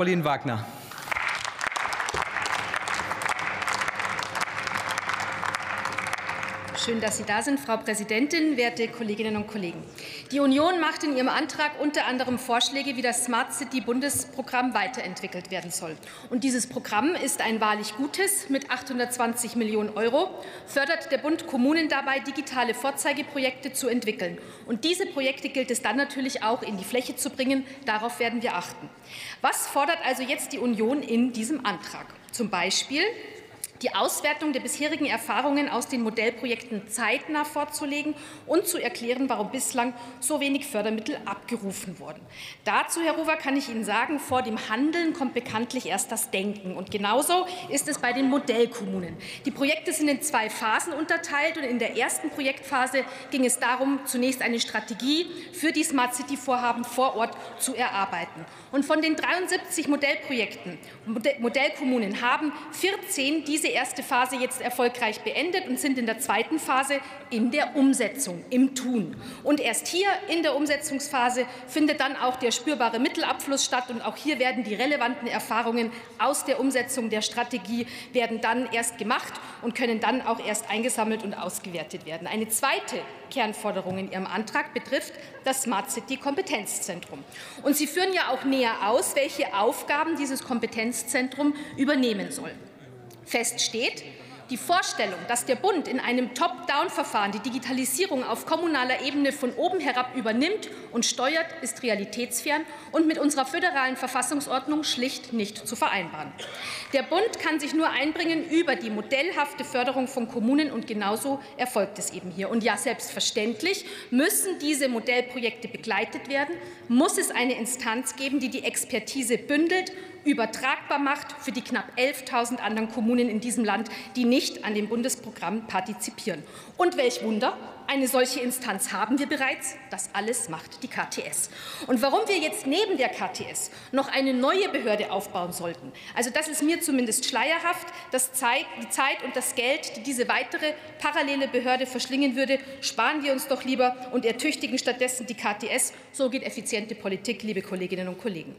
Pauline Wagner. Schön, dass Sie da sind, Frau Präsidentin, werte Kolleginnen und Kollegen. Die Union macht in ihrem Antrag unter anderem Vorschläge, wie das Smart City Bundesprogramm weiterentwickelt werden soll. Und dieses Programm ist ein wahrlich gutes mit 820 Millionen Euro, fördert der Bund Kommunen dabei, digitale Vorzeigeprojekte zu entwickeln. Und diese Projekte gilt es dann natürlich auch in die Fläche zu bringen. Darauf werden wir achten. Was fordert also jetzt die Union in diesem Antrag? Zum Beispiel die Auswertung der bisherigen Erfahrungen aus den Modellprojekten zeitnah vorzulegen und zu erklären, warum bislang so wenig Fördermittel abgerufen wurden. Dazu, Herr Rover, kann ich Ihnen sagen, vor dem Handeln kommt bekanntlich erst das Denken. Und genauso ist es bei den Modellkommunen. Die Projekte sind in zwei Phasen unterteilt und in der ersten Projektphase ging es darum, zunächst eine Strategie für die Smart City Vorhaben vor Ort zu erarbeiten. Und von den 73 Modellprojekten, Modellkommunen haben 14 diese erste Phase jetzt erfolgreich beendet und sind in der zweiten Phase in der Umsetzung, im Tun. Und erst hier in der Umsetzungsphase findet dann auch der spürbare Mittelabfluss statt. Und auch hier werden die relevanten Erfahrungen aus der Umsetzung der Strategie werden dann erst gemacht und können dann auch erst eingesammelt und ausgewertet werden. Eine zweite Kernforderung in Ihrem Antrag betrifft das Smart City Kompetenzzentrum. Und Sie führen ja auch näher aus, welche Aufgaben dieses Kompetenzzentrum übernehmen soll. Fest steht, die Vorstellung, dass der Bund in einem Top-Down-Verfahren die Digitalisierung auf kommunaler Ebene von oben herab übernimmt und steuert, ist realitätsfern und mit unserer föderalen Verfassungsordnung schlicht nicht zu vereinbaren. Der Bund kann sich nur einbringen über die modellhafte Förderung von Kommunen, und genauso erfolgt es eben hier. Und ja, selbstverständlich müssen diese Modellprojekte begleitet werden, muss es eine Instanz geben, die die Expertise bündelt übertragbar macht für die knapp 11.000 anderen Kommunen in diesem Land, die nicht an dem Bundesprogramm partizipieren. Und welch Wunder, eine solche Instanz haben wir bereits. Das alles macht die KTS. Und warum wir jetzt neben der KTS noch eine neue Behörde aufbauen sollten, also das ist mir zumindest schleierhaft. Das Zeit, die Zeit und das Geld, die diese weitere parallele Behörde verschlingen würde, sparen wir uns doch lieber und ertüchtigen stattdessen die KTS. So geht effiziente Politik, liebe Kolleginnen und Kollegen.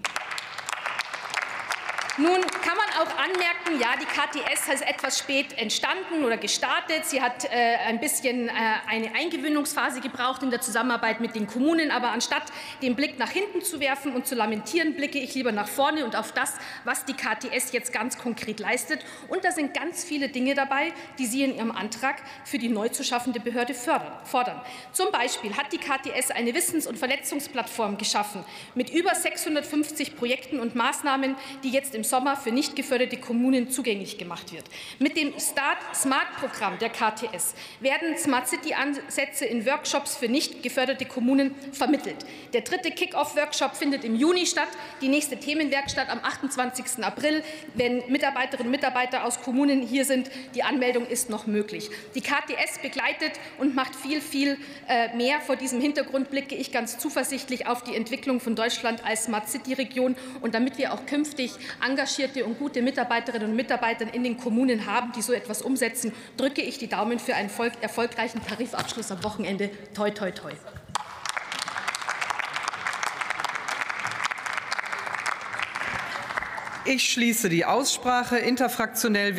Nun kann man auch anmerken, ja, die KTS ist etwas spät entstanden oder gestartet. Sie hat äh, ein bisschen äh, eine Eingewöhnungsphase gebraucht in der Zusammenarbeit mit den Kommunen. Aber anstatt den Blick nach hinten zu werfen und zu lamentieren, blicke ich lieber nach vorne und auf das, was die KTS jetzt ganz konkret leistet. Und da sind ganz viele Dinge dabei, die Sie in Ihrem Antrag für die neu zu schaffende Behörde fördern, fordern. Zum Beispiel hat die KTS eine Wissens- und Vernetzungsplattform geschaffen mit über 650 Projekten und Maßnahmen, die jetzt im Sommer für nicht geförderte Kommunen zugänglich gemacht wird. Mit dem Start Smart Programm der KTS werden Smart City Ansätze in Workshops für nicht geförderte Kommunen vermittelt. Der dritte Kick-off-Workshop findet im Juni statt, die nächste Themenwerkstatt am 28. April. Wenn Mitarbeiterinnen und Mitarbeiter aus Kommunen hier sind, die Anmeldung ist noch möglich. Die KTS begleitet und macht viel, viel äh, mehr. Vor diesem Hintergrund blicke ich ganz zuversichtlich auf die Entwicklung von Deutschland als Smart City-Region. Und damit wir auch künftig an engagierte und gute Mitarbeiterinnen und Mitarbeiter in den Kommunen haben, die so etwas umsetzen, drücke ich die Daumen für einen erfolgreichen Tarifabschluss am Wochenende. Toi, toi, toi. Ich schließe die Aussprache interfraktionell.